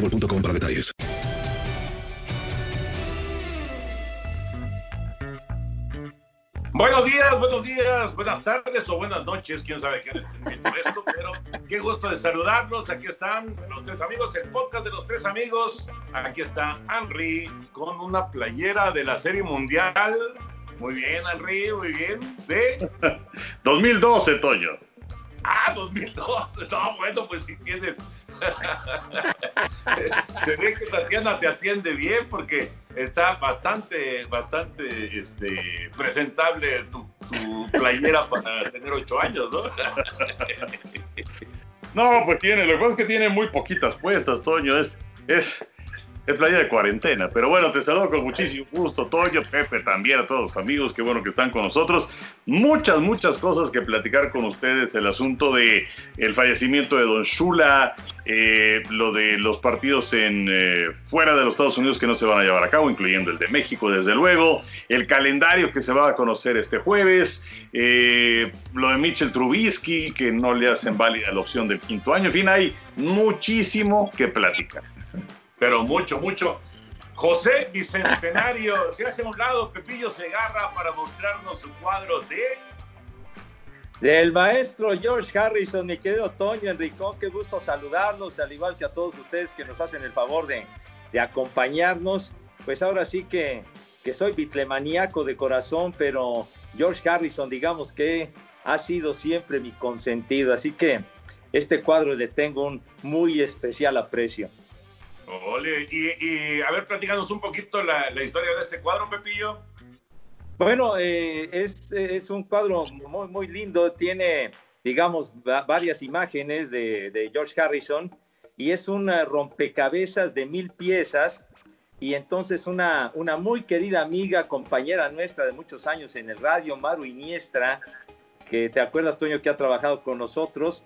boostmobile.com para detalles. Buenos días, buenos días, buenas tardes o buenas noches, quién sabe qué estén viendo esto, pero qué gusto de saludarlos. Aquí están los tres amigos, el podcast de los tres amigos. Aquí está Henry con una playera de la Serie Mundial. Muy bien, Henry, muy bien. De 2012, Toño. Ah, 2012. No, bueno, pues si tienes. Se ve que Tatiana te atiende bien porque está bastante, bastante este, presentable tu, playera para tener ocho años, ¿no? No, pues tiene, lo que pasa es que tiene muy poquitas puestas, Toño. Es, es, es playa de cuarentena. Pero bueno, te saludo con muchísimo gusto, Toño, Pepe, también a todos los amigos, qué bueno que están con nosotros. Muchas, muchas cosas que platicar con ustedes. El asunto de el fallecimiento de Don Shula, eh, lo de los partidos en eh, fuera de los Estados Unidos que no se van a llevar a cabo, incluyendo el de México, desde luego, el calendario que se va a conocer este jueves, eh, lo de Mitchell Trubisky, que no le hacen válida la opción del quinto año. En fin, hay muchísimo que platicar. Pero mucho, mucho. José Bicentenario, se hace a un lado Pepillo Segarra para mostrarnos su cuadro de Del maestro George Harrison, mi querido Toño Enricón, qué gusto saludarlos, al igual que a todos ustedes que nos hacen el favor de, de acompañarnos. Pues ahora sí que, que soy bitlemaníaco de corazón, pero George Harrison, digamos que ha sido siempre mi consentido, así que este cuadro le tengo un muy especial aprecio. Ole, y, y, a ver, platícanos un poquito la, historia de este cuadro, Pepillo. Bueno, eh, es, un cuadro muy, muy lindo, tiene, digamos, va, varias imágenes de, George Harrison y es un rompecabezas de mil piezas y entonces una, una muy querida amiga, compañera nuestra de muchos años en el radio, Maru Iniestra, que te acuerdas, Toño, que ha trabajado con nosotros,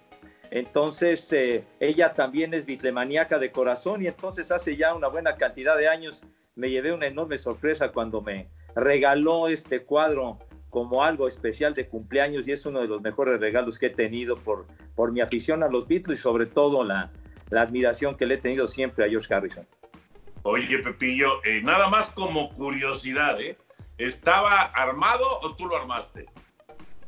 entonces, eh, ella también es bitlemaníaca de corazón y entonces hace ya una buena cantidad de años me llevé una enorme sorpresa cuando me regaló este cuadro como algo especial de cumpleaños y es uno de los mejores regalos que he tenido por, por mi afición a los Beatles y sobre todo la, la admiración que le he tenido siempre a George Harrison. Oye, Pepillo, eh, nada más como curiosidad, ¿eh? ¿Estaba armado o tú lo armaste?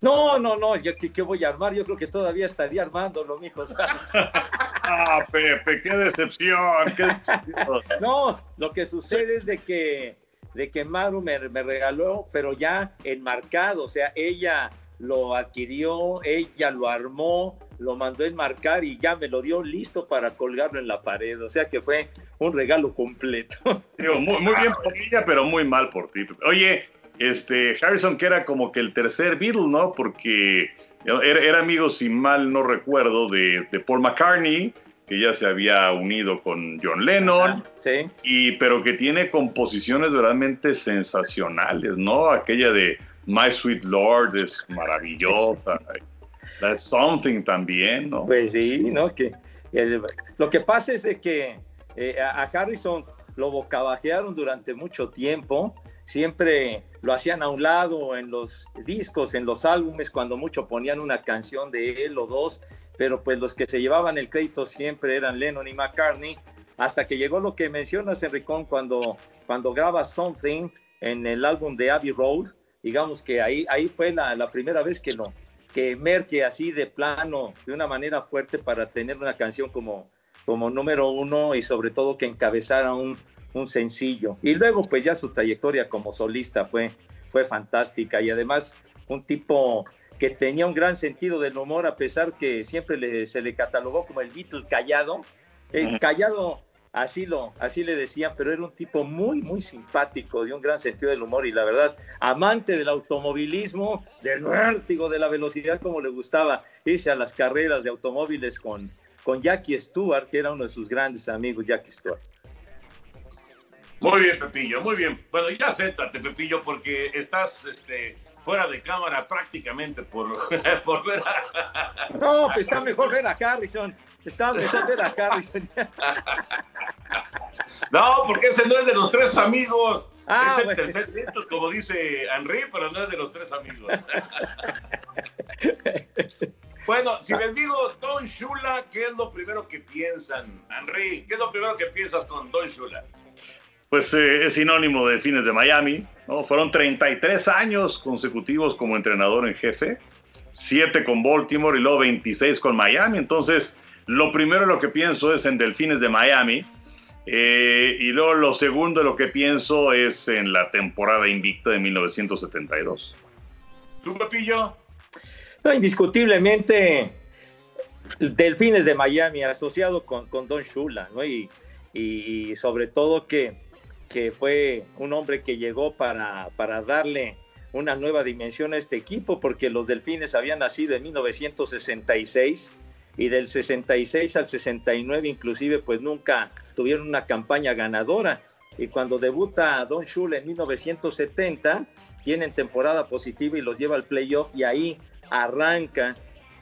No, no, no, yo ¿qué, ¿qué, voy a armar? Yo creo que todavía estaría armándolo, mijo. ah, Pepe, qué decepción, qué decepción. no, lo que sucede es de que, de que Maru me, me, regaló, pero ya enmarcado, o sea, ella lo adquirió, ella lo armó, lo mandó enmarcar y ya me lo dio listo para colgarlo en la pared, o sea que fue un regalo completo. Digo, muy, muy bien por ella, pero muy mal por ti. Oye, este, Harrison, que era como que el tercer Beatle, ¿no? Porque era, era amigo, si mal no recuerdo, de, de, Paul McCartney, que ya se había unido con John Lennon, sí. y, pero que tiene composiciones realmente sensacionales, ¿no? Aquella de My Sweet Lord es maravillosa. That's Something también, ¿no? Pues sí, ¿no? Que el, lo que pasa es de que eh, a Harrison lo bocabajearon durante mucho tiempo, siempre lo hacían a un lado en los discos, en los álbumes, cuando mucho ponían una canción de él o dos, pero pues los que se llevaban el crédito siempre eran Lennon y McCartney, hasta que llegó lo que mencionas, Enricón, cuando, cuando graba Something en el álbum de Abbey Road, digamos que ahí, ahí fue la, la primera vez que lo que emerge así de plano, de una manera fuerte para tener una canción como, como número uno y sobre todo que encabezara un, un sencillo. Y luego pues ya su trayectoria como solista fue, fue fantástica y además un tipo que tenía un gran sentido del humor a pesar que siempre le, se le catalogó como el Beatle callado. El callado así lo así le decían, pero era un tipo muy muy simpático, de un gran sentido del humor y la verdad, amante del automovilismo, del vértigo, de la velocidad como le gustaba irse a las carreras de automóviles con con Jackie Stewart, que era uno de sus grandes amigos, Jackie Stewart. Muy bien, Pepillo, muy bien. Bueno, ya acéptate, Pepillo, porque estás este, fuera de cámara prácticamente por, por ver a... No, pues está mejor ver a Harrison. Está mejor ver a Harrison. No, porque ese no es de los tres amigos. Ah, es el bueno. tercer nieto, como dice Henry, pero no es de los tres amigos. bueno, si les digo Don Shula, ¿qué es lo primero que piensan? Henry, ¿qué es lo primero que piensas con Don Shula? Pues eh, es sinónimo de fines de Miami, ¿no? Fueron 33 años consecutivos como entrenador en jefe, 7 con Baltimore y luego 26 con Miami. Entonces, lo primero lo que pienso es en Delfines de Miami. eh, y luego lo segundo lo que pienso es en la temporada invicta de 1972. ¿Tú, Pepillo? No, indiscutiblemente, Delfines de Miami, asociado con, con Don Shula, ¿no? Y, y, y sobre todo que, que fue un hombre que llegó para, para darle una nueva dimensión a este equipo, porque los Delfines habían nacido en 1966 y del 66 al 69 inclusive pues nunca tuvieron una campaña ganadora. Y cuando debuta Don Shula en 1970 tienen temporada positiva y los lleva al playoff y ahí arranca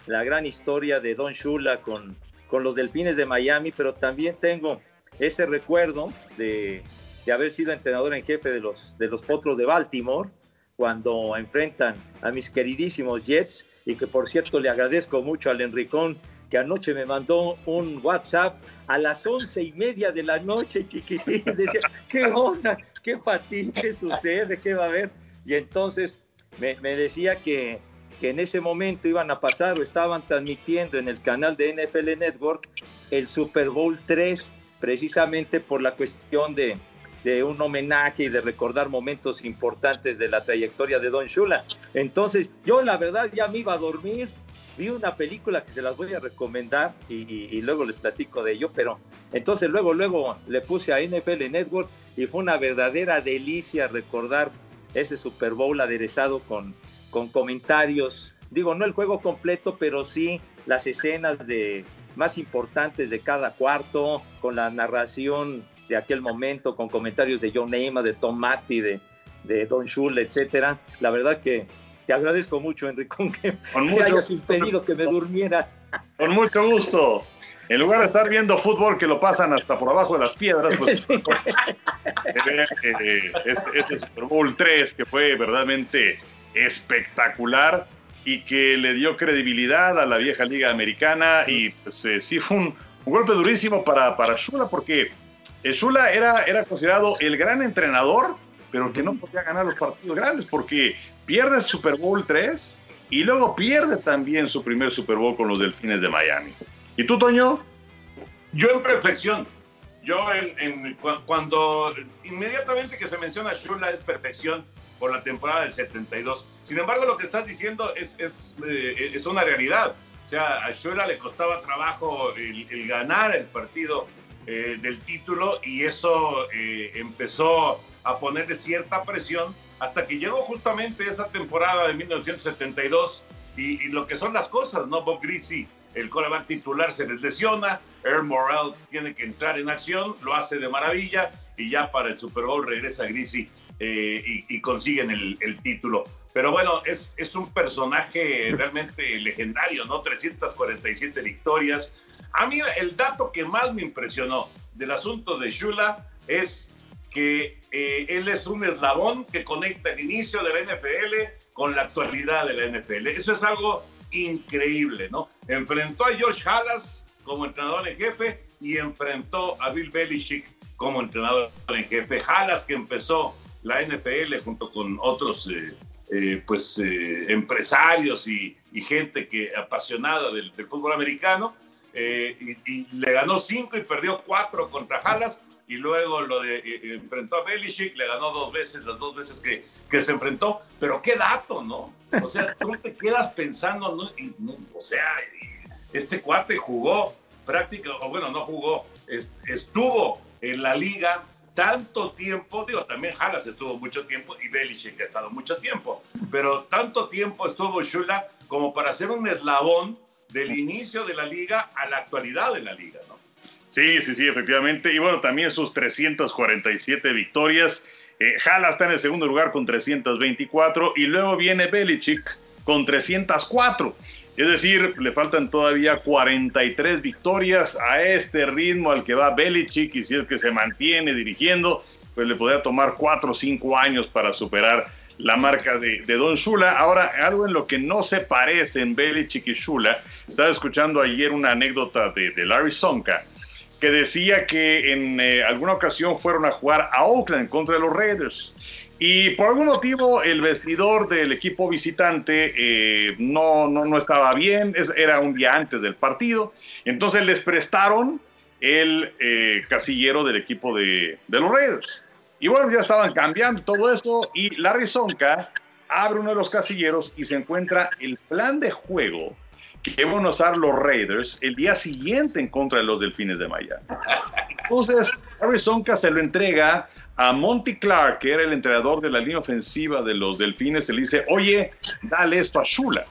la gran historia de Don Shula con, con los Delfines de Miami, pero también tengo ese recuerdo de, de haber sido entrenador en jefe de los, de los Potros de Baltimore cuando enfrentan a mis queridísimos Jets y que por cierto le agradezco mucho al Enricón que anoche me mandó un WhatsApp a las once y media de la noche, chiquitín. Decía, ¿qué onda? ¿Qué ti? ¿Qué sucede? ¿Qué va a haber? Y entonces me, me decía que, que, en ese momento iban a pasar o estaban transmitiendo en el canal de NFL Network el Super Bowl 3, precisamente por la cuestión de, de un homenaje y de recordar momentos importantes de la trayectoria de Don Shula. Entonces, yo la verdad ya me iba a dormir, vi una película que se las voy a recomendar y, luego les platico de ello, pero entonces luego, luego le puse a NFL Network y fue una verdadera delicia recordar ese Super Bowl aderezado con, con comentarios, digo, no el juego completo, pero sí las escenas de más importantes de cada cuarto, con la narración de aquel momento, con comentarios de John Neymar, de Tom Matti, de, de Don Shula, etcétera. La verdad que te agradezco mucho, Enricón, que, Con que mucho hayas impedido que me durmiera. Con mucho gusto. En lugar de estar viendo fútbol que lo pasan hasta por abajo de las piedras, pues eh, este, este Super Bowl 3 que fue verdaderamente espectacular y que le dio credibilidad a la vieja liga americana y pues eh, sí fue un, golpe durísimo para, para Shula porque eh, Shula era, era considerado el gran entrenador, pero que no podía ganar los partidos grandes porque pierde Super Bowl 3 y luego pierde también su primer Super Bowl con los Delfines de Miami. ¿Y tú, Toño? Yo en perfección. Yo en, en, cuando inmediatamente que se menciona Shula es perfección por la temporada del 72. Sin embargo, lo que estás diciendo es, es, eh, es una realidad. O sea, a le costaba trabajo el, ganar el partido eh, del título y eso eh, empezó a ponerle cierta presión hasta que llegó justamente esa temporada de 1972 y, lo que son las cosas, ¿no? Bob Greasy el coreback titular se les lesiona, Earl Morrell tiene que entrar en acción, lo hace de maravilla y ya para el Super Bowl regresa Grisi eh, y, consiguen el, título. Pero bueno, es, es un personaje realmente legendario, ¿no? 347 victorias. A mí el dato que más me impresionó del asunto de Shula es que eh, él es un eslabón que conecta el inicio de la NFL con la actualidad de la NFL. Eso es algo increíble, ¿no? Enfrentó a George Halas como entrenador en jefe y enfrentó a Bill Belichick como entrenador en jefe. Halas que empezó la NFL junto con otros eh, eh, pues, empresarios y, gente que apasionada del fútbol americano eh, y, le ganó cinco y perdió cuatro contra Halas y luego lo de, eh, eh, enfrentó a Belichick, le ganó dos veces, las dos veces que, que se enfrentó, pero qué dato, ¿no? O sea, tú te quedas pensando, ¿no? o sea, este cuate jugó prácticamente, o bueno, no jugó, estuvo en la liga tanto tiempo, digo, también Halas estuvo mucho tiempo y Belichick ha estado mucho tiempo, pero tanto tiempo estuvo Shula como para ser un eslabón del inicio de la liga a la actualidad de la liga, ¿no? Sí, sí, sí, efectivamente. Y bueno, también sus 347 victorias. Eh, está en el segundo lugar con 324 y luego viene Belichick con 304. Es decir, le faltan todavía 43 victorias a este ritmo al que va Belichick y si es que se mantiene dirigiendo, pues le podría tomar 4 o 5 años para superar la marca de, Don Shula. Ahora, algo en lo que no se parecen Belichick y Shula, estaba escuchando ayer una anécdota de, Larry Sonka, que decía que en eh, alguna ocasión fueron a jugar a Oakland contra los Raiders. Y por algún motivo el vestidor del equipo visitante eh, no, no, no, estaba bien, era un día antes del partido, entonces les prestaron el eh, casillero del equipo de, de los Raiders. Y bueno, ya estaban cambiando todo esto y Larry Sonka abre uno de los casilleros y se encuentra el plan de juego que van a usar los Raiders el día siguiente en contra de los Delfines de Miami. Entonces, Larry Sonka se lo entrega a Monty Clark, que era el entrenador de la línea ofensiva de los Delfines, y le dice, oye, dale esto a Shula.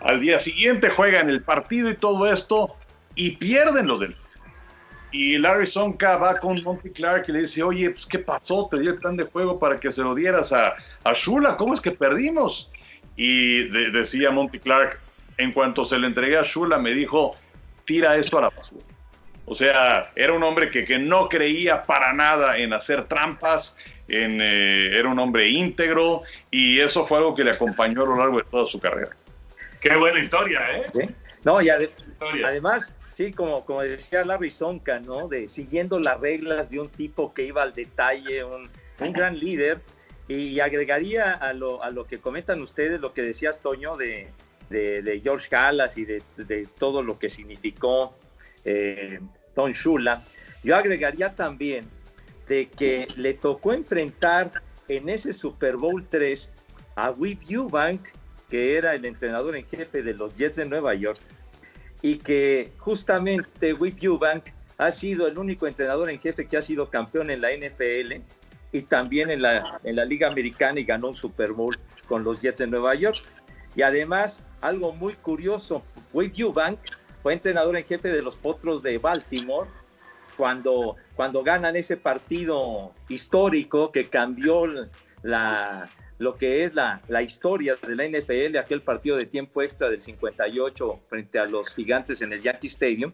Al día siguiente juegan el partido y todo esto y pierden los Delfines. Y Larry Sonka va con Monty Clark y le dice, oye, pues, ¿qué pasó? Te di el plan de juego para que se lo dieras a, a Shula. ¿Cómo es que perdimos? Y decía Monty Clark, en cuanto se le entregué a Shula, me dijo, tira esto a la basura. O sea, era un hombre que, que no creía para nada en hacer trampas, en, eh, era un hombre íntegro y eso fue algo que le acompañó a lo largo de toda su carrera. Qué buena historia, ¿eh? No, y además Sí, como, como decía Larry Sonka, ¿no? De siguiendo las reglas de un tipo que iba al detalle, un, gran líder. Y agregaría a lo, a lo que comentan ustedes, lo que decías, Toño, de, de, George Halas y de, de, todo lo que significó eh, Tom Shula. Yo agregaría también de que le tocó enfrentar en ese Super Bowl 3 a Whip Eubank, que era el entrenador en jefe de los Jets de Nueva York, y que justamente Whip Eubank ha sido el único entrenador en jefe que ha sido campeón en la NFL y también en la, en la Liga Americana y ganó un Super Bowl con los Jets de Nueva York. Y además, algo muy curioso, Whip Eubank fue entrenador en jefe de los Potros de Baltimore cuando, cuando ganan ese partido histórico que cambió la, lo que es la, la, historia de la NFL, aquel partido de tiempo extra del 58 frente a los gigantes en el Yankee Stadium.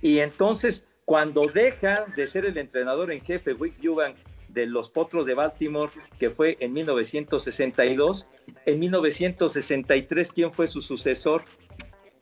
Y entonces, cuando deja de ser el entrenador en jefe, Wick Eubank, de los Potros de Baltimore, que fue en 1962, en 1963, ¿quién fue su sucesor?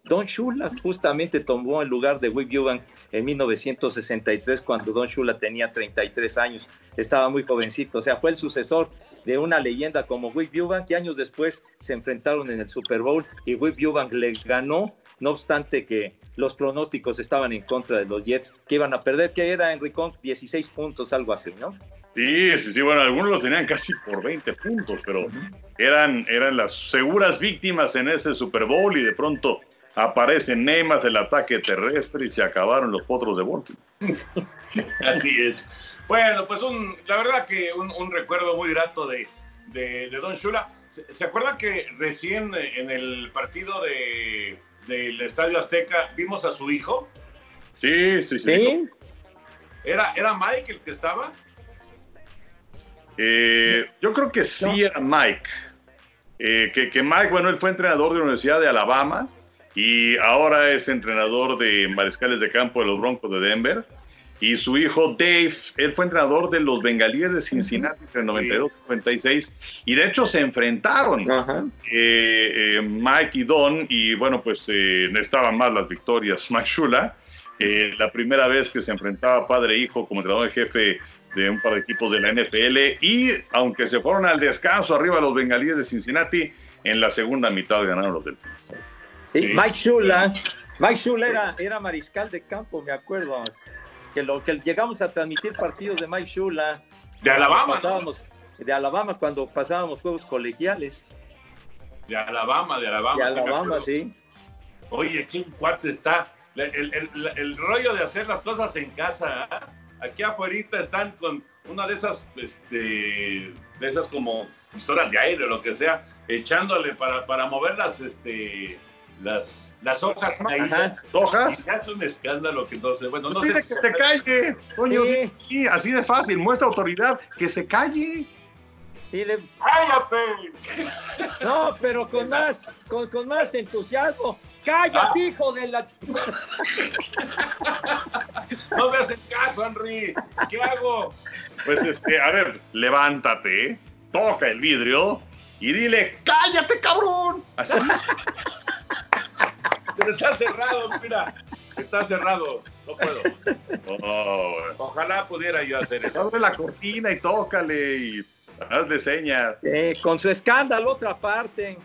Don Shula justamente tomó el lugar de Wick Eubank en 1963, cuando Don Shula tenía 33 años, estaba muy jovencito, o sea, fue el sucesor de una leyenda como Wick Eubank, que años después se enfrentaron en el Super Bowl y Wick Eubank le ganó, no obstante que los pronósticos estaban en contra de los Jets, que iban a perder, que era Enrique 16 puntos, algo así, ¿no? Sí, sí, sí, bueno, algunos lo tenían casi por 20 puntos, pero eran, eran las seguras víctimas en ese Super Bowl y de pronto aparece Neymar del ataque terrestre y se acabaron los potros de Baltimore. Así es. Bueno, pues un, la verdad que un, recuerdo muy grato de, de, Don Shula. ¿Se, acuerdan que recién en el partido de, del Estadio Azteca, vimos a su hijo. Sí, sí, sí. ¿Sí? ¿Era, ¿Era Mike el que estaba? Eh, yo creo que sí era Mike. Eh, que, que Mike, bueno, él fue entrenador de la Universidad de Alabama y ahora es entrenador de mariscales de campo de los Broncos de Denver. Y su hijo Dave, él fue entrenador de los Bengalíes de Cincinnati entre el 92 y 96. Y de hecho se enfrentaron eh, eh, Mike y Don. Y bueno, pues eh, necesitaban más las victorias. Mike Shula, eh, la primera vez que se enfrentaba padre e hijo como entrenador jefe de un par de equipos de la NFL. Y aunque se fueron al descanso arriba los Bengalíes de Cincinnati, en la segunda mitad ganaron los Delfines. Sí, Mike Shula, Mike Shula era, era mariscal de campo, me acuerdo. Que lo que llegamos a transmitir partidos de Mike Shula. De Alabama, Pasábamos, De Alabama cuando pasábamos juegos colegiales. De Alabama, de Alabama. De Alabama, sí. Oye, qué cuate está. El, el- el- rollo de hacer las cosas en casa. ¿ah? Aquí afuera están con una de esas, este, de esas como pistolas de aire o lo que sea, echándole para, para mover las, este, las, las hojas caídas. ¿Hojas? Y ya es un escándalo que no sé. Bueno, no sé dile que se calle, coño. Sí, así de fácil, muestra autoridad, que se calle. Y le- ¡Cállate! No, pero con más, con, con más entusiasmo. ¡Cállate, hijo de la... No me hacen caso, Henry. ¿Qué hago? Pues este, a ver, levántate, toca el vidrio y dile, cállate, cabrón. Así. Pero está cerrado, mira. Está cerrado. No puedo. Oh, Ojalá pudiera yo hacer eso. abre la cortina y tócale y hazle señas. Eh, con su escándalo, otra parte.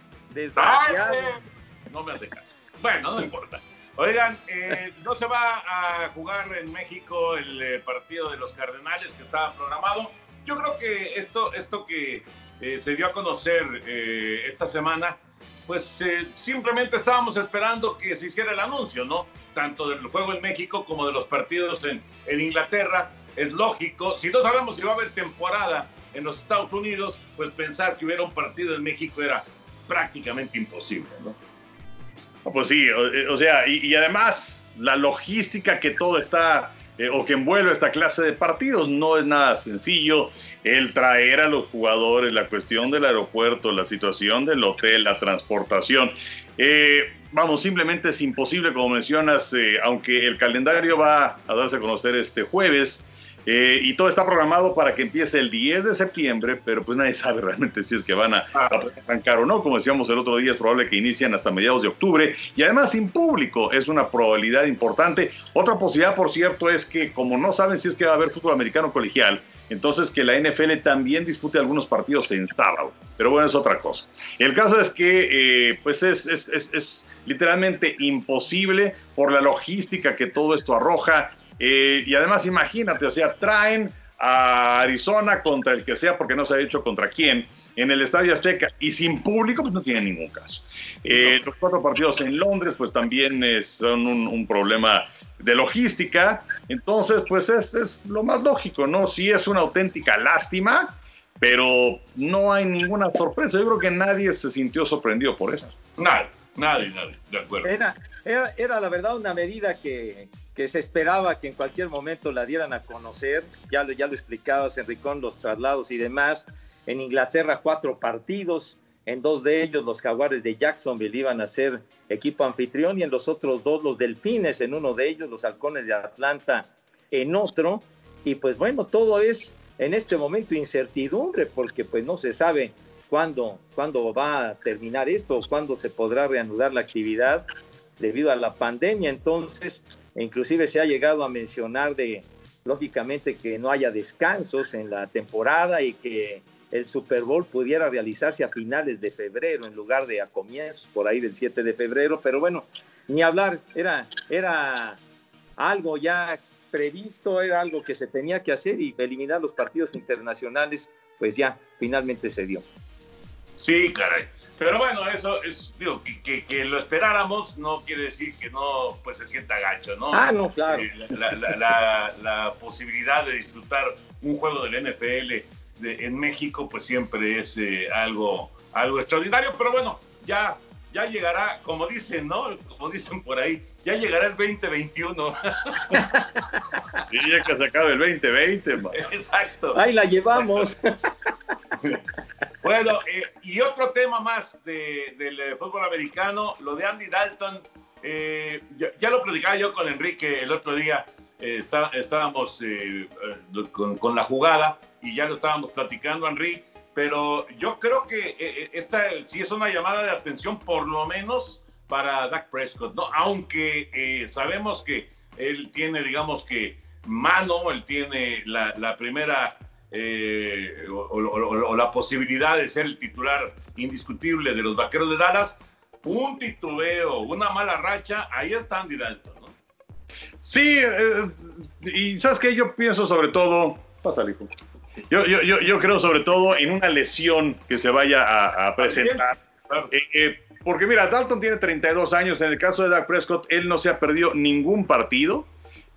No me hace caso. Bueno, no importa. Oigan, eh, no se va a jugar en México el eh, partido de los Cardenales que estaba programado. Yo creo que esto, esto que eh, se dio a conocer eh, esta semana, pues eh, simplemente estábamos esperando que se hiciera el anuncio, ¿no? Tanto del juego en México como de los partidos en, en Inglaterra. Es lógico, si no sabemos si va a haber temporada en los Estados Unidos, pues pensar que hubiera un partido en México era prácticamente imposible, ¿no? No, Pues sí, o, o sea, y además la logística que todo está eh, o que envuelve esta clase de partidos no es nada sencillo. El traer a los jugadores, la cuestión del aeropuerto, la situación del hotel, la transportación. Eh, vamos, simplemente es imposible, como mencionas, eh, aunque el calendario va a darse a conocer este jueves. Eh, y todo está programado para que empiece el 10 de septiembre, pero pues nadie sabe realmente si es que van a, a arrancar o no. Como decíamos el otro día, es probable que inician hasta mediados de octubre y además sin público es una probabilidad importante. Otra posibilidad, por cierto, es que como no saben si es que va a haber fútbol americano colegial, entonces que la NFL también dispute algunos partidos en sábado. Pero bueno, es otra cosa. El caso es que eh, pues es, es, es, es literalmente imposible por la logística que todo esto arroja. Eh, y además, imagínate, o sea, traen a Arizona contra el que sea, porque no se ha dicho contra quién, en el Estadio Azteca y sin público, pues no tiene ningún caso. Eh, los cuatro partidos en Londres, pues también eh, son un, un problema de logística. Entonces, pues es, es lo más lógico, ¿no? Sí es una auténtica lástima, pero no hay ninguna sorpresa. Yo creo que nadie se sintió sorprendido por eso. Nadie, nadie, nadie, de acuerdo. Era, era, era la verdad una medida que, que se esperaba que en cualquier momento la dieran a conocer. Ya lo, ya lo explicabas, Enricón, los traslados y demás. En Inglaterra, cuatro partidos. En dos de ellos, los Jaguares de Jacksonville iban a ser equipo anfitrión y en los otros dos, los Delfines, en uno de ellos, los Halcones de Atlanta, en otro. Y pues bueno, todo es en este momento incertidumbre porque pues no se sabe cuándo, cuándo va a terminar esto cuándo se podrá reanudar la actividad debido a la pandemia. Entonces, inclusive se ha llegado a mencionar de, lógicamente, que no haya descansos en la temporada y que el Super Bowl pudiera realizarse a finales de febrero en lugar de a comienzos, por ahí del 7 de febrero. Pero bueno, ni hablar, era, era algo ya previsto, era algo que se tenía que hacer y eliminar los partidos internacionales, pues ya finalmente se dio. Sí, caray. Pero bueno, eso es, digo, que, que, que lo esperáramos no quiere decir que no pues se sienta gacho, ¿no? Ah, no, claro. Eh, La, la- la- la posibilidad de disfrutar un juego del NFL de- en México, pues siempre es eh, algo, algo extraordinario. Pero bueno, ya ya llegará, como dicen, ¿no? Como dicen por ahí, ya llegará el 2021. y ya que se acabe el 2020, Exacto. Ahí la llevamos. Bueno, eh, y otro tema más de, del eh, fútbol americano, lo de Andy Dalton. Eh, ya, lo platicaba yo con Enrique el otro día. Está, estábamos con, la jugada y ya lo estábamos platicando, Enrique pero yo creo que esta sí es una llamada de atención por lo menos para Dak Prescott, ¿no? Aunque sabemos que él tiene, digamos que, mano, él tiene la primera o, o, la posibilidad de ser el titular indiscutible de los Vaqueros de Dallas, un titubeo, una mala racha, ahí está Andy Dalton, ¿no? Sí, y sabes que yo pienso sobre todo, pasa, hijo yo, yo, yo, yo, creo sobre todo en una lesión que se vaya a, a presentar. Eh, eh, porque mira, Dalton tiene 32 años. En el caso de Dak Prescott, él no se ha perdido ningún partido.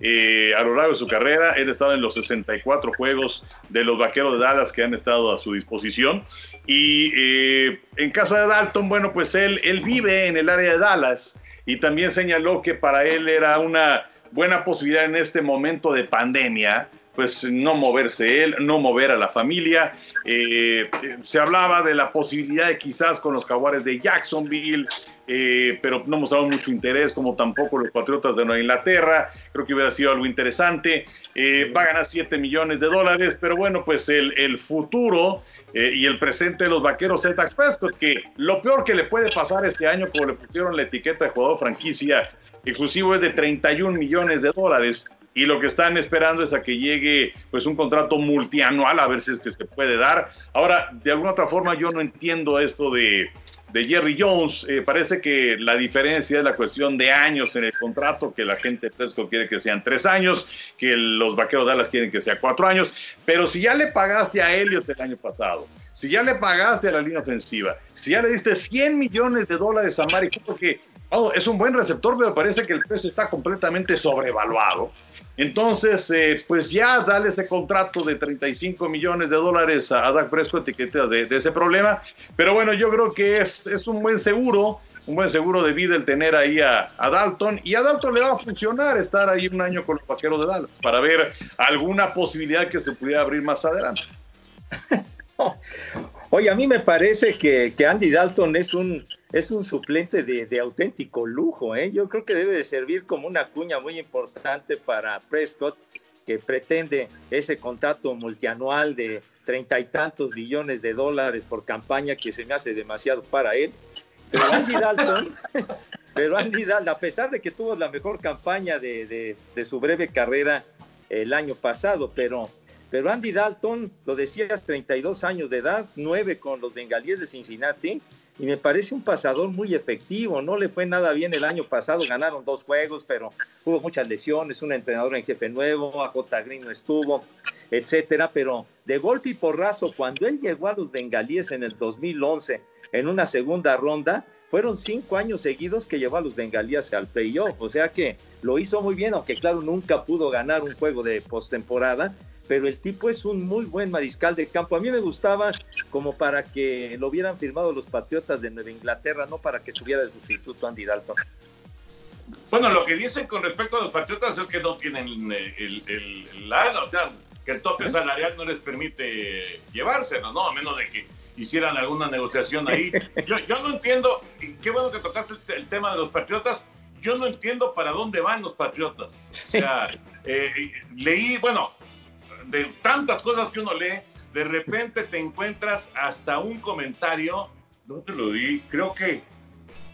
Eh, a lo largo de su carrera. Él ha estado en los 64 juegos de los Vaqueros de Dallas que han estado a su disposición. Y eh, en caso de Dalton, bueno, pues él, él vive en el área de Dallas y también señaló que para él era una buena posibilidad en este momento de pandemia pues no moverse él, no mover a la familia. Eh, se hablaba de la posibilidad de quizás con los jaguares de Jacksonville, eh, pero no mostraron mucho interés, como tampoco los Patriotas de Nueva Inglaterra. Creo que hubiera sido algo interesante. Eh, va a ganar 7 millones de dólares, pero bueno, pues el, el futuro y el presente de los vaqueros Dak Prescott, que lo peor que le puede pasar este año, como le pusieron la etiqueta de jugador franquicia exclusivo, es de 31 millones de dólares y lo que están esperando es a que llegue pues un contrato multianual a ver si es que se puede dar. Ahora, de alguna otra forma yo no entiendo esto de, de Jerry Jones. Eh, parece que la diferencia es la cuestión de años en el contrato, que la gente fresco quiere que sean tres años, que los vaqueros de Dallas quieren que sea cuatro años, pero si ya le pagaste a Elliot el año pasado, si ya le pagaste a la línea ofensiva, si ya le diste 100 millones de dólares a Mari oh, es un buen receptor, pero parece que el precio está completamente sobrevaluado. Entonces, eh, pues ya dale ese contrato de 35 millones de dólares a, Dak Prescott de, ese problema. Pero bueno, yo creo que es, es, un buen seguro, un buen seguro de vida el tener ahí a, a, Dalton. Y a Dalton le va a funcionar estar ahí un año con los vaqueros de Dallas para ver alguna posibilidad que se pudiera abrir más adelante. Oye, a mí me parece que, que Andy Dalton es un es un suplente de, auténtico lujo. ¿eh? Yo creo que debe de servir como una cuña muy importante para Prescott, que pretende ese contrato multianual de treinta y tantos billones de dólares por campaña, que se me hace demasiado para él. Pero Andy Dalton, pero Andy Dalton, a pesar de que tuvo la mejor campaña de, su breve carrera el año pasado, pero pero Andy Dalton, lo decías, 32 años de edad, 9 con los bengalíes de Cincinnati, y me parece un pasador muy efectivo. No le fue nada bien el año pasado, ganaron dos juegos, pero hubo muchas lesiones, un entrenador en jefe nuevo, a J. Green no estuvo, etcétera. Pero de golpe y porrazo, cuando él llegó a los bengalíes en el 2011, en una segunda ronda, fueron cinco años seguidos que llevó a los bengalíes al playoff. O sea que lo hizo muy bien, aunque claro, nunca pudo ganar un juego de postemporada pero el tipo es un muy buen mariscal de campo. A mí me gustaba como para que lo hubieran firmado los Patriotas de Nueva Inglaterra, no para que subiera el sustituto Andy Dalton. Bueno, lo que dicen con respecto a los Patriotas es que no tienen el, el, o sea, que el tope salarial no les permite llevárselo, ¿no? A menos de que hicieran alguna negociación ahí. Yo, yo no entiendo, y qué bueno que tocaste el, tema de los Patriotas, yo no entiendo para dónde van los Patriotas. O sea, eh, leí, bueno, de tantas cosas que uno lee, de repente te encuentras hasta un comentario, ¿dónde lo di? Creo que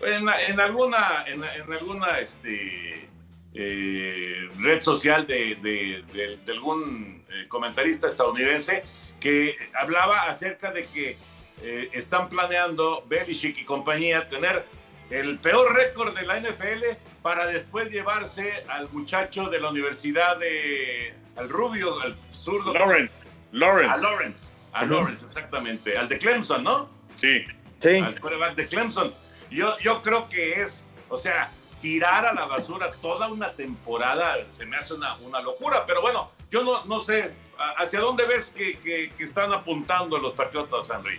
en, alguna, en, alguna este, eh, red social de, algún eh, comentarista estadounidense que hablaba acerca de que eh, están planeando Belichick y compañía tener el peor récord de la NFL para después llevarse al muchacho de la universidad de al rubio, al zurdo. Lawrence. Lawrence. A Lawrence. A Lawrence, exactamente. Al de Clemson, ¿no? Sí. Sí. Al quarterback de Clemson. Yo, yo creo que es, o sea, tirar a la basura toda una temporada se me hace una, una locura. Pero bueno, yo no, no sé, ¿hacia dónde ves que, que, están apuntando los Patriotas, Henry?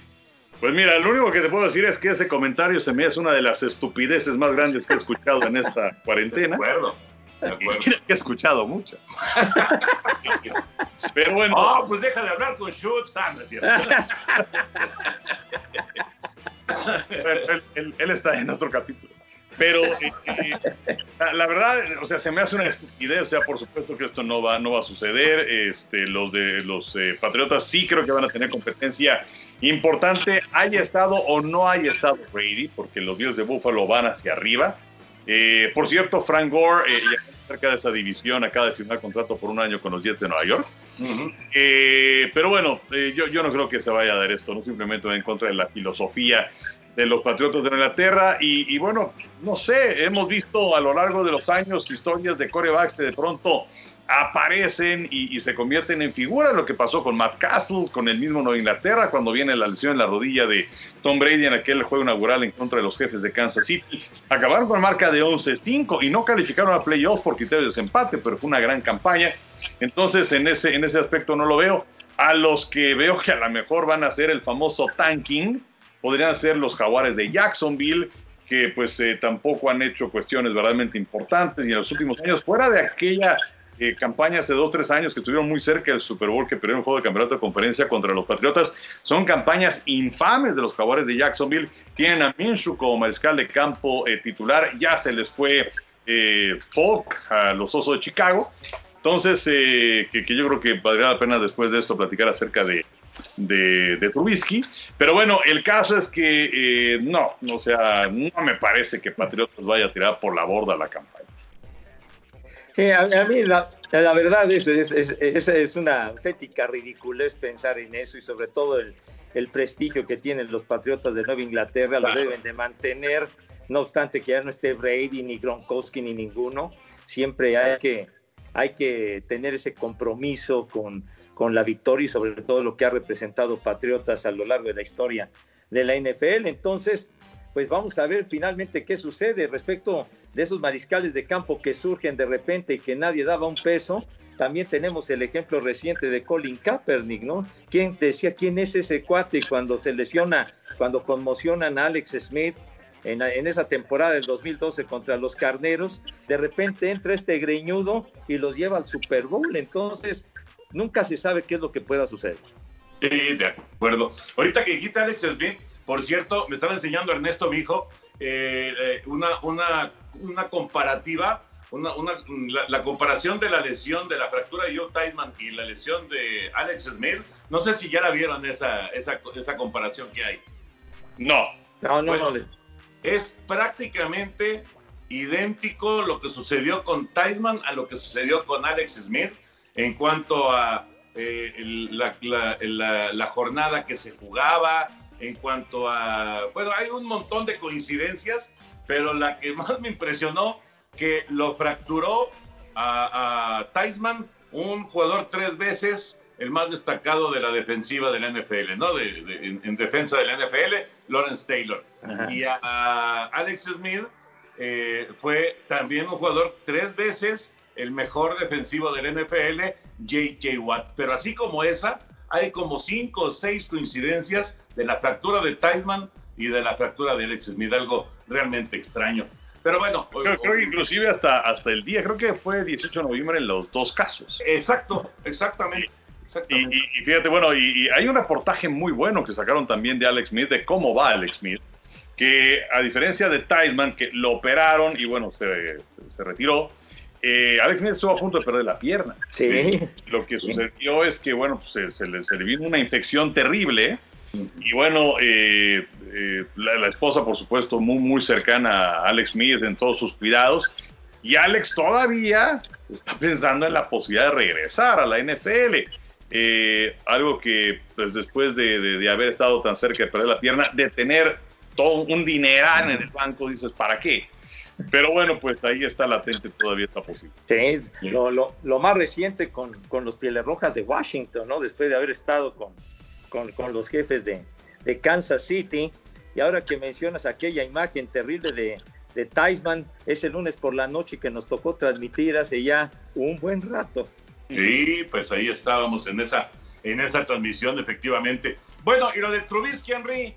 Pues mira, lo único que te puedo decir es que ese comentario se me hace una de las estupideces más grandes que he escuchado en esta cuarentena. De acuerdo. que he escuchado muchas. Pero bueno. Oh, pues deja de hablar con Schutz. Ah, no es cierto. él, él- él está en otro capítulo. Pero eh, eh, la, la verdad, o sea, se me hace una estupidez. O sea, por supuesto que esto no va, no va a suceder. Este, los de los eh, Patriotas sí creo que van a tener competencia importante. Haya estado o no haya estado Brady, porque los Bills de Buffalo van hacia arriba. Eh, por cierto, Frank Gore, eh, ya cerca de esa división, acaba de firmar contrato por un año con los Jets de Nueva York. Eh, pero bueno, eh, yo, yo no creo que se vaya a dar esto, no simplemente en contra de la filosofía de los Patriotas de Inglaterra. Y, y bueno, no sé, hemos visto a lo largo de los años historias de corebacks que de pronto aparecen y, se convierten en figuras. Lo que pasó con Matt Castle, con el mismo Nueva Inglaterra, cuando viene la lesión en la rodilla de Tom Brady en aquel juego inaugural en contra de los jefes de Kansas City. Acabaron con marca de 11-5 y no calificaron a playoffs por criterio de desempate, pero fue una gran campaña. Entonces, en ese, en ese aspecto no lo veo. A los que veo que a lo mejor van a hacer el famoso tanking, podrían ser los jaguares de Jacksonville, que pues eh, tampoco han hecho cuestiones verdaderamente importantes y en los últimos años, fuera de aquella eh, campaña hace dos, tres años que estuvieron muy cerca del Super Bowl, que perdieron un juego de campeonato de conferencia contra los Patriotas, son campañas infames de los jaguares de Jacksonville. Tienen a Minshew como mariscal de campo eh, titular, ya se les fue eh, Falk a los Osos de Chicago. Entonces, eh, que, que yo creo que valdría la pena después de esto platicar acerca de, de, de Trubisky. Pero bueno, el caso es que eh, no, o sea, no me parece que Patriotas vaya a tirar por la borda la campaña. Sí, a, a mí la, la verdad es, es, es, es- es una auténtica ridiculez pensar en eso y sobre todo el, el prestigio que tienen los Patriotas de Nueva Inglaterra lo Claro. deben de mantener, no obstante que ya no esté Brady ni Gronkowski ni ninguno, siempre hay que, hay que tener ese compromiso con, con la victoria y sobre todo lo que ha representado Patriotas a lo largo de la historia de la NFL. Entonces, pues vamos a ver finalmente qué sucede respecto de esos mariscales de campo que surgen de repente y que nadie daba un peso. También tenemos el ejemplo reciente de Colin Kaepernick, ¿no? ¿Quién decía quién es ese cuate Y cuando se lesiona, cuando conmocionan a Alex Smith en, en esa temporada del 2012 contra los Carneros, de repente entra este greñudo y los lleva al Super Bowl. Entonces, nunca se sabe qué es lo que pueda suceder. Sí, de acuerdo. Ahorita que dijiste Alex Smith, por cierto, me estaba enseñando Ernesto, mi hijo, eh, eh, una, una, una comparativa, una, una- la, la comparación de la lesión de la fractura de Joe Theismann y la lesión de Alex Smith. No sé si ya la vieron esa, esa, esa comparación que hay. No. No, no, Bueno, no. Es prácticamente idéntico lo que sucedió con Theismann a lo que sucedió con Alex Smith en cuanto a eh, la, la- la- la jornada que se jugaba, en cuanto a... Bueno, hay un montón de coincidencias, pero la que más me impresionó, que lo fracturó a, a Theismann, un jugador tres veces el más destacado de la defensiva de la NFL, ¿no? De- de- en, en defensa de la NFL, Lawrence Taylor. Ajá. Y a, a Alex Smith eh, fue también un jugador tres veces el mejor defensivo del NFL, J.J. Watt. Pero así como esa, hay como cinco o seis coincidencias de la fractura de Tideman y de la fractura de Alex Smith, algo realmente extraño. Pero bueno, Creo, creo que inclusive hasta, hasta el día, creo que fue 18 de noviembre en los dos casos. exacto, exactamente. Y, exactamente. y- y fíjate, bueno, y, y hay un reportaje muy bueno que sacaron también de Alex Smith, de cómo va Alex Smith, que a diferencia de Tideman, que lo operaron y bueno, se, se retiró, eh, Alex Smith estuvo a punto de perder la pierna. Sí. Lo que sucedió es que, bueno, pues, se, se le, se le vino una infección terrible. Y bueno, eh, eh, la, la esposa, por supuesto, muy, muy cercana a Alex Smith en todos sus cuidados. Y Alex todavía está pensando en la posibilidad de regresar a la NFL. Eh, algo que, pues después de, de- de haber estado tan cerca de perder la pierna, de tener todo un dineral en el banco, dices, ¿para qué? Pero bueno, pues ahí está latente todavía esta posible. Sí, lo, lo- lo más reciente con, con los Pieles Rojas de Washington, ¿no? Después de haber estado con, con, con los jefes de, de Kansas City. Y ahora que mencionas aquella imagen terrible de, de Theismann, ese lunes por la noche que nos tocó transmitir hace ya un buen rato. Sí, pues ahí estábamos en esa, en esa transmisión, efectivamente. Bueno, y lo de Trubisky, Henry,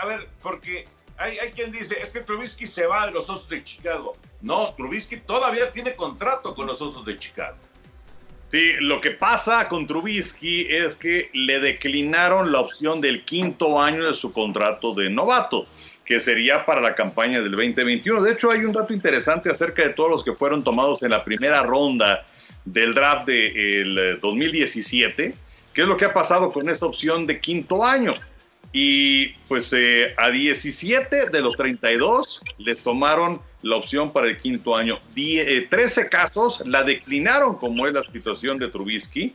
A ver, porque hay, hay quien dice, es que Trubisky se va de los Osos de Chicago. No, Trubisky todavía tiene contrato con los Osos de Chicago. Sí, lo que pasa con Trubisky es que le declinaron la opción del quinto año de su contrato de novato, que sería para la campaña del 2021. De hecho, hay un dato interesante acerca de todos los que fueron tomados en la primera ronda del draft del 2017, qué es lo que ha pasado con esa opción de quinto año. Y pues eh, a 17 de los 32 le tomaron la opción para el quinto año. 13 eh, casos la declinaron, como es la situación de Trubisky.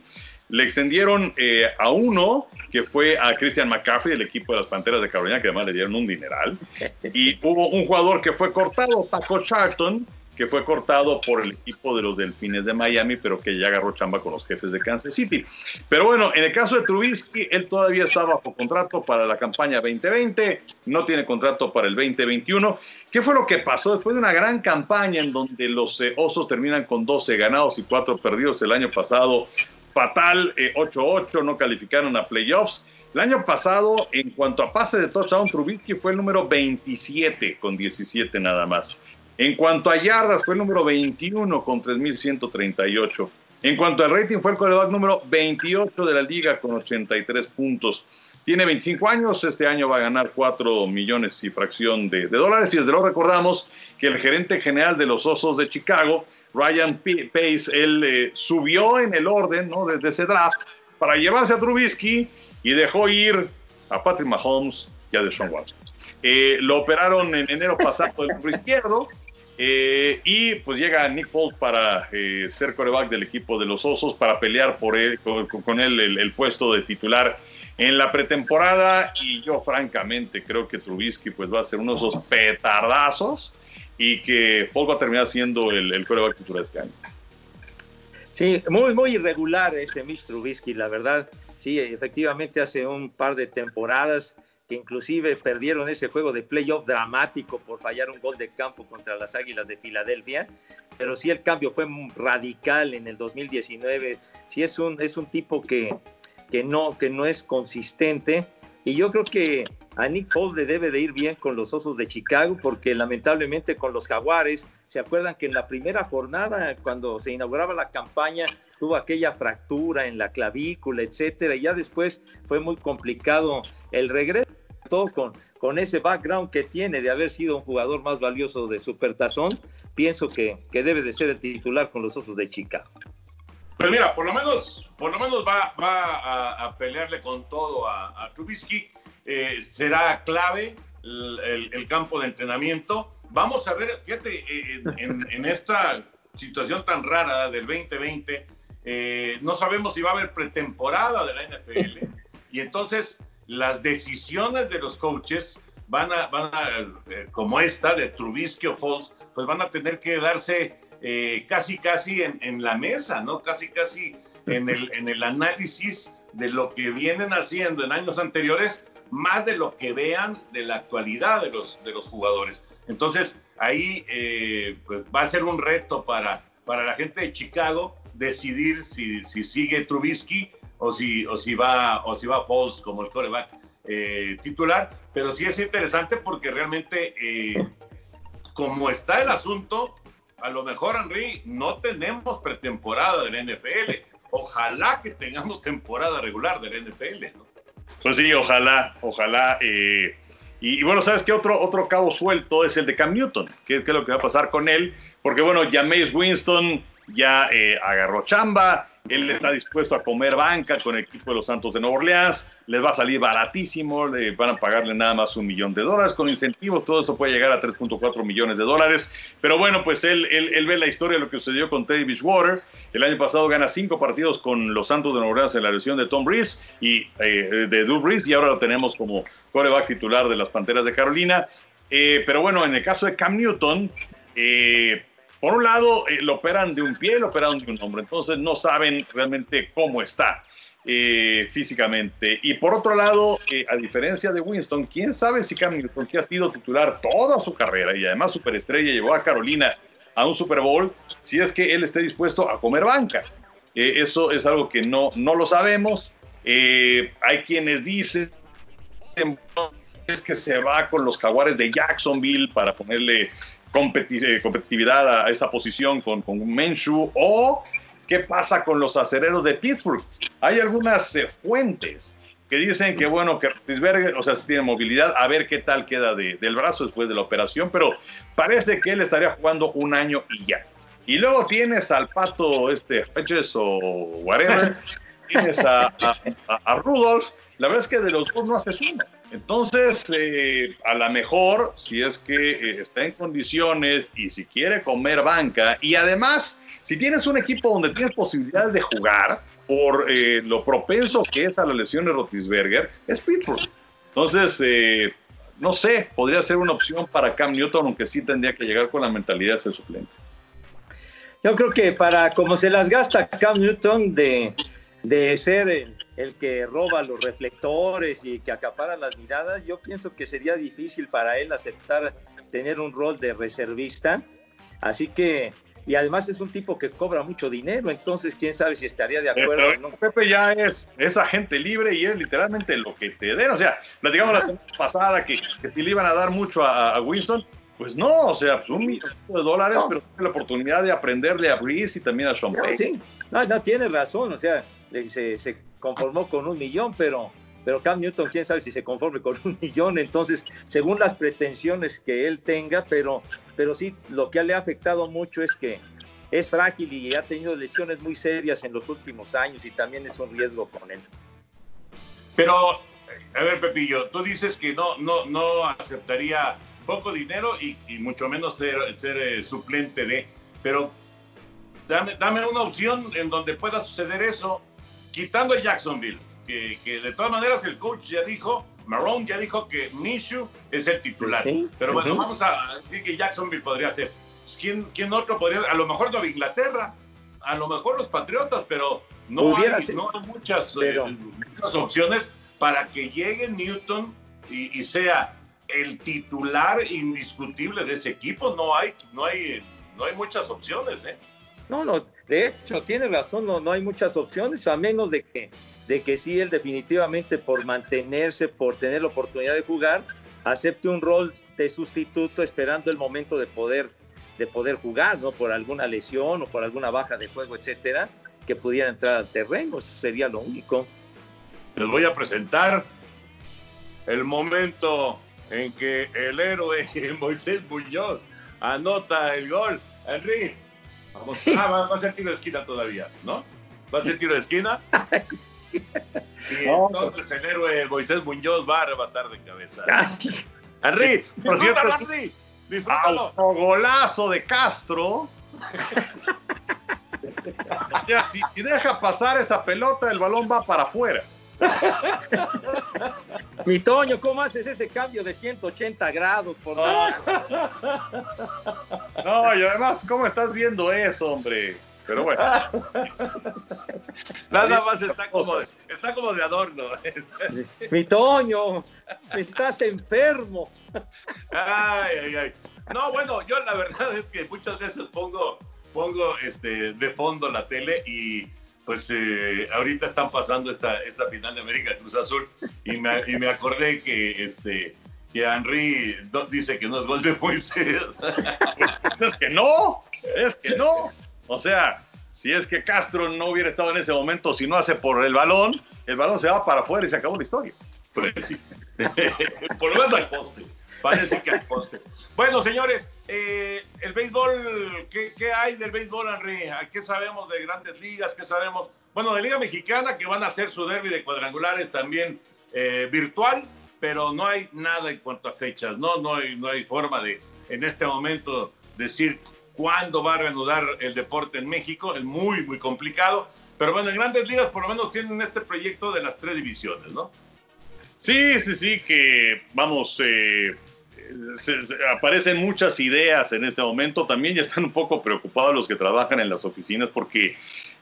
Le extendieron eh, a uno, que fue a Christian McCaffrey, el equipo de las Panteras de Carolina, que además le dieron un dineral. Y hubo un jugador que fue cortado, Paco Charlton, que fue cortado por el equipo de los Delfines de Miami, pero que ya agarró chamba con los jefes de Kansas City. Pero bueno, en el caso de Trubisky, él todavía está bajo contrato para la campaña 2020, no tiene contrato para el 2021. ¿Qué fue lo que pasó después de una gran campaña en donde los eh, Osos terminan con 12 ganados y 4 perdidos el año pasado? Fatal, 8-8, eh, no calificaron a playoffs. El año pasado, en cuanto a pase de touchdown, Trubisky fue el número 27 con 17 nada más. En cuanto a yardas, fue el número 21 con 3.138. En cuanto al rating, fue el coreback número 28 de la liga con 83 puntos. Tiene 25 años, este año va a ganar 4 millones y fracción de, dólares. Y desde luego recordamos que el gerente general de los Osos de Chicago, Ryan Pace, él eh, subió en el orden ¿no? desde ese draft para llevarse a Trubisky y dejó ir a Patrick Mahomes y a Deshaun Watson. Eh, lo operaron en enero pasado el hombro izquierdo eh, y pues llega Nick Foles para eh, ser coreback del equipo de los Osos, para pelear por él, con, él el, puesto de titular en la pretemporada. Y yo francamente creo que Trubisky pues va a ser uno de esos petardazos y que Foles va a terminar siendo el, el coreback titular este año. Sí, muy, muy irregular ese Mitch Trubisky, la verdad. Sí, efectivamente hace un par de temporadas inclusive perdieron ese juego de playoff dramático por fallar un gol de campo contra las Águilas de Filadelfia, pero sí el cambio fue radical en el 2019, sí es un, es un tipo que, que, no, que no es consistente. Y yo creo que a Nick Foles le debe de ir bien con los Osos de Chicago porque lamentablemente con los Jaguares, se acuerdan que en la primera jornada cuando se inauguraba la campaña tuvo aquella fractura en la clavícula, etcétera, y ya después fue muy complicado el regreso con, ese background que tiene de haber sido un jugador más valioso de Supertazón, pienso que, que debe de ser el titular con los Osos de Chicago. Pues mira, por lo menos, por lo menos va, va a, pelearle con todo a, Trubisky. Eh, será clave el, campo de entrenamiento. Vamos a ver, fíjate, en, en, esta situación tan rara del 2020, eh, no sabemos si va a haber pretemporada de la NFL. Y entonces las decisiones de los coaches van a, van a eh, como esta de Trubisky o Falls, pues van a tener que darse eh, casi, casi en, la mesa, ¿no? Casi, casi en el, en el análisis de lo que vienen haciendo en años anteriores, más de lo que vean de la actualidad de los, de los jugadores. Entonces, ahí eh, pues va a ser un reto para, para la gente de Chicago decidir si, si sigue Trubisky o si, o si va o si va Pauls como el coreback eh, titular, pero sí es interesante porque realmente eh, como está el asunto, a lo mejor Henry no tenemos pretemporada del NFL. Ojalá que tengamos temporada regular del NFL. Pues sí, ojalá, ojalá. Eh, y, bueno, ¿sabes qué? Otro, otro cabo suelto es el de Cam Newton. ¿Qué, es lo que va a pasar con él? Porque bueno, Jameis Winston ya agarró chamba, él está dispuesto a comer banca con el equipo de los Santos de Nueva Orleans. Les va a salir baratísimo. Le van a pagarle nada más un millón de dólares con incentivos. Todo esto puede llegar a 3.4 millones de dólares. Pero bueno, pues él, él, ve la historia de lo que sucedió con Teddy Bridgewater. El año pasado gana cinco partidos con los Santos de Nueva Orleans en la lesión de Tom Breeze y eh, de Drew Brees. Y ahora lo tenemos como coreback titular de las Panteras de Carolina. Eh, pero bueno, en el caso de Cam Newton, eh, por un lado, eh, lo operan de un pie, lo operan de un hombro, entonces no saben realmente cómo está eh, físicamente. Y por otro lado, eh, a diferencia de Winston, quién sabe si Cam Newton, que ha sido titular toda su carrera y además superestrella, llevó a Carolina a un Super Bowl, si es que él esté dispuesto a comer banca. eso es algo que no, no lo sabemos. hay quienes dicen es que se va con los jaguares de Jacksonville para ponerle competitividad a esa posición con, con Menshu, o qué pasa con los acereros de Pittsburgh. Hay algunas eh, fuentes que dicen que bueno, que Pittsburgh, o sea, si tiene movilidad, a ver qué tal queda del brazo después de la operación, pero parece que él estaría jugando un año y ya. Y luego tienes al pato este Hedges o whatever, tienes a, a, Rudolph, la verdad es que de los dos no haces uno. Entonces, eh, a lo mejor, si es que eh, está en condiciones y si quiere comer banca, y además, si tienes un equipo donde tienes posibilidades de jugar, por eh, lo propenso que es a la lesión de Rotisberger, es Pittsburgh. Entonces, no sé, podría ser una opción para Cam Newton, aunque sí tendría que llegar con la mentalidad de ser suplente. Yo creo que para como se las gasta Cam Newton de, de ser el, que roba los reflectores y que acapara las miradas, yo pienso que sería difícil para él aceptar tener un rol de reservista. Así que, y además es un tipo que cobra mucho dinero, entonces quién sabe si estaría de acuerdo. no. Pepe ya es, es agente libre y es literalmente lo que te den. O sea, platicamos la semana pasada que, que si le iban a dar mucho a, a Winston pues no, o sea, pues un millón de dólares, pero tiene la oportunidad de aprenderle a Brice y también a Sean no, Sí, no, no, tiene razón, o sea, se, se, conformó con un millón, pero, pero Cam Newton, quién sabe si se conforme con un millón, entonces, según las pretensiones que él tenga, pero, pero sí, lo que le ha afectado mucho es que es frágil y ha tenido lesiones muy serias en los últimos años y también es un riesgo con él. Pero, a ver, Pepillo, tú dices que no, no, no aceptaría poco dinero y, mucho menos ser, ser eh, suplente de. Pero dame, dame, una opción en donde pueda suceder eso, quitando a Jacksonville, que, que, de todas maneras el coach ya dijo, Marrone ya dijo que Minshew es el titular. Pero bueno, vamos a decir que Jacksonville podría ser. Pues, ¿quién, ¿Quién otro podría? A lo mejor Nueva Inglaterra, a lo mejor los Patriotas, pero no, hay, no hay, muchas, eh, muchas opciones para que llegue Newton y, y sea el titular indiscutible de ese equipo. No hay, no hay, no hay muchas opciones, ¿eh? No, no, de hecho, tiene razón, no, no hay muchas opciones, a menos de que, de que él definitivamente por mantenerse, por tener la oportunidad de jugar, acepte un rol de sustituto esperando el momento de poder, de poder jugar, ¿no? Por alguna lesión o por alguna baja de juego, etcétera, que pudiera entrar al terreno, sería lo único. Les voy a presentar el momento en que el héroe Moisés Muñoz anota el gol. Henry, vamos, ah, va, a ser tiro de esquina todavía, ¿no? Va a ser tiro de esquina. Y entonces el héroe Moisés Muñoz va a arrebatar de cabeza. Henry, por cierto, Henry, disfrútalo. golazo de Castro. si deja pasar esa pelota, el balón va para afuera. Mi Toño, ¿cómo haces ese cambio de 180 grados? Por no, y además, ¿cómo estás viendo eso, hombre? Pero bueno. Nada más está como, de, está como de adorno. Mi Toño, estás enfermo. Ay, ay, ay. No, bueno, yo la verdad es que muchas veces pongo, pongo este, de fondo la tele y pues eh, ahorita están pasando esta, esta final de América Cruz Azul y me, acordé que este que Henry dice que no es gol de Moisés. es que no, es que no. O sea, si es que Castro no hubiera estado en ese momento, si no hace por el balón, el balón se va para afuera y se acabó la historia. Pues sí. por lo menos al poste. Parece que. Bueno, señores, eh, el béisbol, ¿qué, ¿qué, hay del béisbol, Henry? ¿Qué sabemos de grandes ligas? ¿Qué sabemos? Bueno, de Liga Mexicana, que van a hacer su derby de cuadrangulares también eh, virtual, pero no hay nada en cuanto a fechas, ¿no? No hay, no hay forma de, en este momento, decir cuándo va a reanudar el deporte en México. Es muy, muy complicado. Pero bueno, en grandes ligas por lo menos tienen este proyecto de las tres divisiones, ¿no? Sí, sí, sí, que vamos, eh, aparecen muchas ideas en este momento. También ya están un poco preocupados los que trabajan en las oficinas porque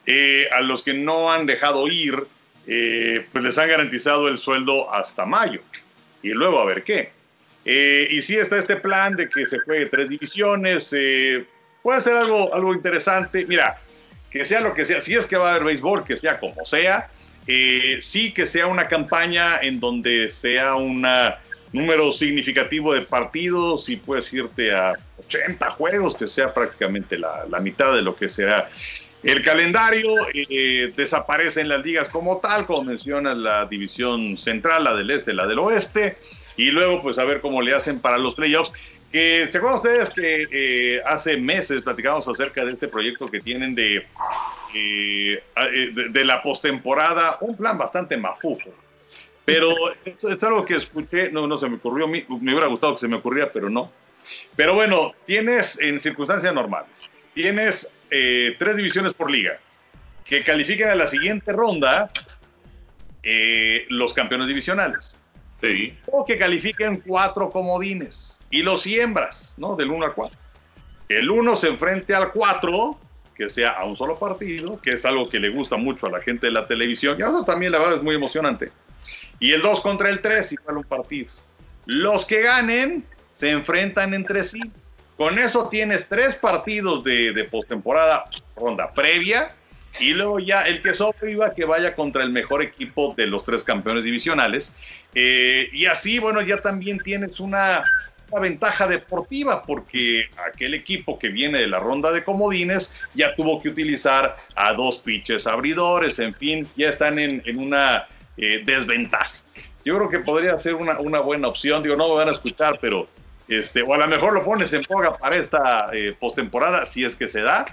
eh, a los que no han dejado ir, eh, pues les han garantizado el sueldo hasta mayo. Y luego a ver qué. Eh, y sí está este plan de que se juegue tres divisiones. puede ser algo, algo interesante. Mira, que sea lo que sea, si es que va a haber béisbol, que sea como sea. sí que sea una campaña en donde sea una número significativo de partidos y puedes irte a 80 juegos, que sea prácticamente la, la mitad de lo que será el calendario. Eh, desaparece las ligas como tal, como menciona la división central, la del este, la del oeste, y luego pues a ver cómo le hacen para los playoffs. Que, ¿Se acuerdan ustedes que eh, hace meses platicamos acerca de este proyecto que tienen de, eh, de, de, la postemporada? Un plan bastante mafufo. Pero es algo que escuché, no, no se me ocurrió, me, me hubiera gustado que se me ocurriera, pero no. Pero bueno, tienes en circunstancias normales, tienes eh, tres divisiones por liga que califiquen a la siguiente ronda eh, los campeones divisionales. Sí. O que califiquen cuatro comodines y los siembras, ¿no? Del 1 al 4. El 1 se enfrente al 4, que sea a un solo partido, que es algo que le gusta mucho a la gente de la televisión. Y eso también, la verdad, es muy emocionante. Y el 2 contra el 3, igual un partido. Los que ganen se enfrentan entre sí. Con eso tienes tres partidos de, de postemporada, ronda previa, y luego ya el que sobreviva que vaya contra el mejor equipo de los tres campeones divisionales. Eh, y así, bueno, ya también tienes una, ventaja deportiva porque aquel equipo que viene de la ronda de comodines ya tuvo que utilizar a dos pitches abridores, en fin, ya están en una eh, desventaja. Yo creo que podría ser una, una, buena opción. Digo, no me van a escuchar, pero este, o a lo mejor lo pones en boga para esta eh, postemporada, si es que se da.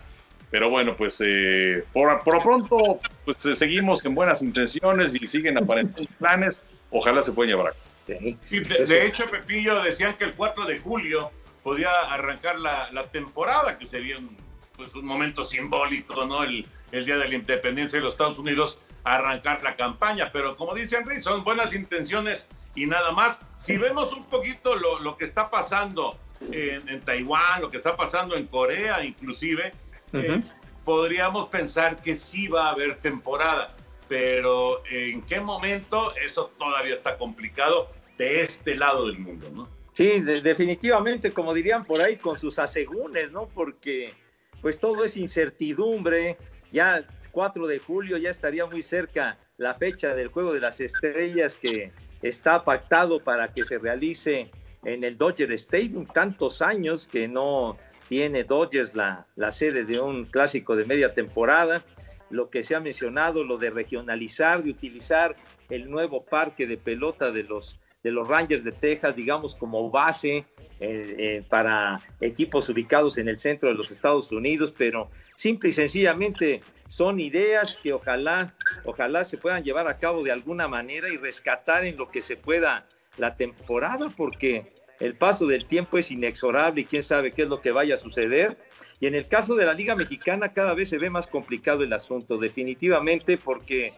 Pero bueno, pues eh, por, por, lo pronto pues, seguimos en buenas intenciones y siguen apareciendo planes. Ojalá se puedan llevar a cabo. Y de, de, hecho, Pepillo, decían que el 4 de julio podía arrancar la, la temporada, que sería un, pues, un momento simbólico, ¿no? El, el Día de la Independencia de los Estados Unidos arrancar la campaña, pero como dice Henry, son buenas intenciones y nada más. Si vemos un poquito lo, lo que está pasando en, en, Taiwán, lo que está pasando en Corea inclusive, uh -huh. eh, podríamos pensar que sí va a haber temporada, pero en qué momento eso todavía está complicado de este lado del mundo, ¿no? Sí, de, definitivamente, como dirían por ahí, con sus asegúnes, ¿no? Porque pues todo es incertidumbre, ya 4 de julio ya estaría muy cerca la fecha del Juego de las Estrellas que está pactado para que se realice en el Dodger Stadium. Tantos años que no tiene Dodgers la, la sede de un clásico de media temporada. Lo que se ha mencionado, lo de regionalizar, de utilizar el nuevo parque de pelota de los, de los Rangers de Texas, digamos, como base eh, eh, para equipos ubicados en el centro de los Estados Unidos, pero simple y sencillamente son ideas que ojalá, ojalá se puedan llevar a cabo de alguna manera y rescatar en lo que se pueda la temporada, porque el paso del tiempo es inexorable y quién sabe qué es lo que vaya a suceder. Y en el caso de la Liga Mexicana cada vez se ve más complicado el asunto, definitivamente, porque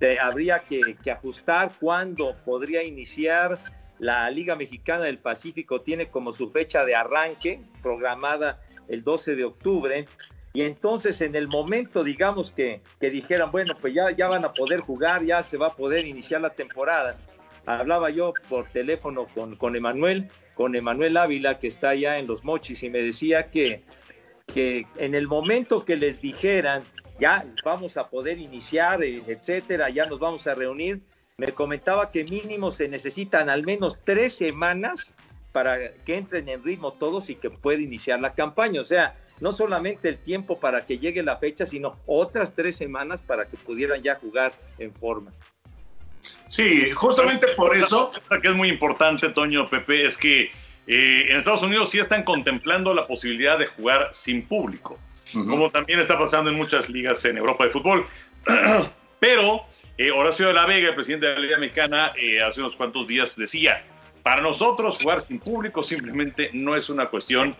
te, habría que, que ajustar cuándo podría iniciar la Liga Mexicana del Pacífico tiene como su fecha de arranque programada el 12 de octubre. Y entonces en el momento, digamos que, que dijeran, bueno, pues ya, ya van a poder jugar, ya se va a poder iniciar la temporada. Hablaba yo por teléfono con, con Emanuel, con Emanuel Ávila, que está allá en Los Mochis, y me decía que, que en el momento que les dijeran, ya vamos a poder iniciar, etcétera, ya nos vamos a reunir, me comentaba que mínimo se necesitan al menos tres semanas para que entren en ritmo todos y que pueda iniciar la campaña. O sea, no solamente el tiempo para que llegue la fecha, sino otras tres semanas para que pudieran ya jugar en forma. Sí, justamente por eso. que es muy importante, Toño Pepe, es que eh, en Estados Unidos sí están contemplando la posibilidad de jugar sin público, uh -huh. como también está pasando en muchas ligas en Europa de fútbol. Pero eh, Horacio de la Vega, el presidente de la Liga Mexicana, eh, hace unos cuantos días decía, para nosotros jugar sin público simplemente no es una cuestión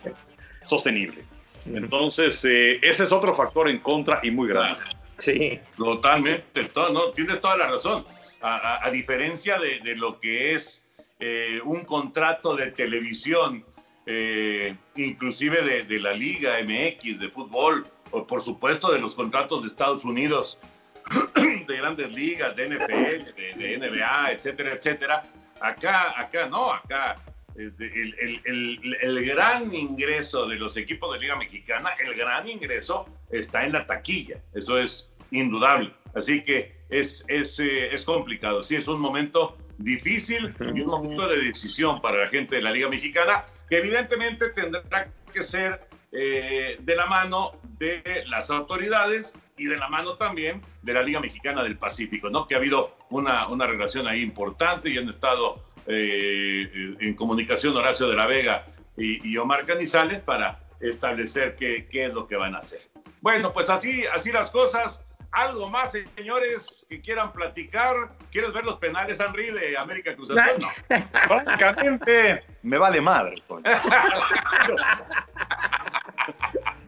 sostenible. Entonces, eh, ese es otro factor en contra y muy grave. Sí, totalmente. Todo, no, tienes toda la razón. A, a, a diferencia de, de, lo que es eh, un contrato de televisión, eh, inclusive de, de, la Liga MX de fútbol, o por supuesto de los contratos de Estados Unidos, de grandes ligas, de NFL, de, de NBA, etcétera, etcétera. Acá, acá no, acá el, el, el, el, gran ingreso de los equipos de Liga Mexicana, el gran ingreso está en la taquilla, eso es indudable. Así que es, es, eh, es complicado, sí, es un momento difícil y un momento de decisión para la gente de la Liga Mexicana, que evidentemente tendrá que ser eh, de la mano de las autoridades y de la mano también de la Liga Mexicana del Pacífico, ¿no? Que ha habido una, una relación ahí importante y han estado eh, en comunicación Horacio de la Vega y, Omar Canizales para establecer qué, qué, es lo que van a hacer. Bueno, pues así, así las cosas. Algo más, señores, que quieran platicar. ¿Quieres ver los penales, Henry, de América Cruz Azul? No. Francamente, me vale madre.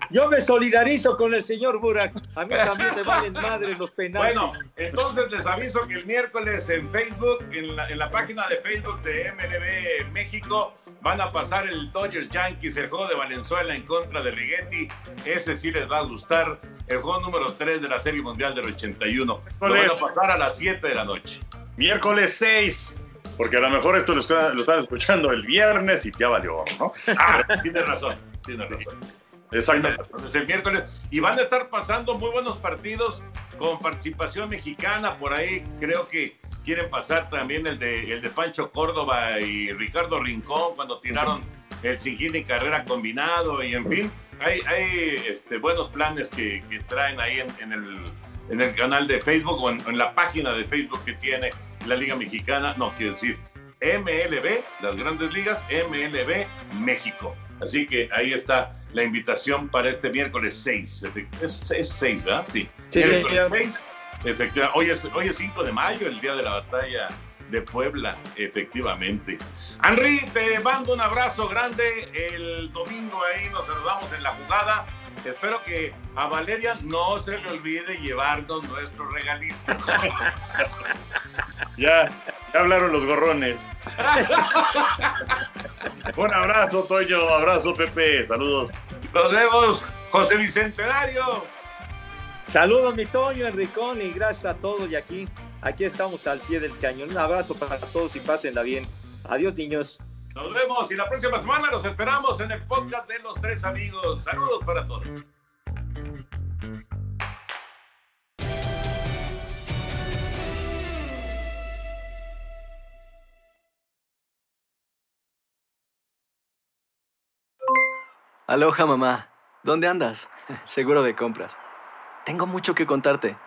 Yo me solidarizo con el señor Burak. A mí también me valen madre los penales. Bueno, entonces les aviso que el miércoles en Facebook, en la, en la página de Facebook de MLB México, van a pasar el Dodgers Yankees, el juego de Valenzuela en contra de Rigetti. Ese sí les va a gustar. El juego número 3 de la Serie Mundial del 81. Lo van a pasar a las 7 de la noche. Miércoles 6. Porque a lo mejor esto lo, están escuchando el viernes y ya valió, ¿no? Ah, tienes razón, tienes razón. Exactamente. Entonces el miércoles. Y van a estar pasando muy buenos partidos con participación mexicana. Por ahí creo que quieren pasar también el de, el de Pancho Córdoba y Ricardo Rincón cuando tiraron el Sinjín y carrera combinado. Y en fin, hay, hay este, buenos planes que, que traen ahí en, el, en, el, canal de Facebook o en, la página de Facebook que tiene la Liga Mexicana. No, quiero decir MLB, las grandes ligas, MLB México. Así que ahí está la invitación para este miércoles 6. Es, 6, ¿verdad? Sí. sí miércoles 6. Efectivamente. Hoy es, hoy es 5 de mayo, el día de la batalla de Puebla, efectivamente. Henry, te mando un abrazo grande. El domingo ahí nos saludamos en la jugada. Espero que a Valeria no se le olvide llevarnos nuestro regalito. ya, ya hablaron los gorrones. un abrazo, Toño. Abrazo, Pepe. Saludos. Nos vemos, José Bicentenario. Saludos, mi Toño, Enricón, y gracias a todos. Y aquí, aquí estamos al pie del cañón. Un abrazo para todos y pásenla bien. Adiós, niños. Nos vemos y la próxima semana los esperamos en el podcast de los tres amigos. Saludos para todos. Aloha mamá, ¿dónde andas? Seguro de compras. Tengo mucho que contarte.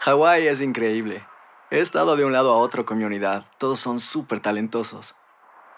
Hawái es increíble. He estado de un lado a otro con mi unidad. Todos son súper talentosos.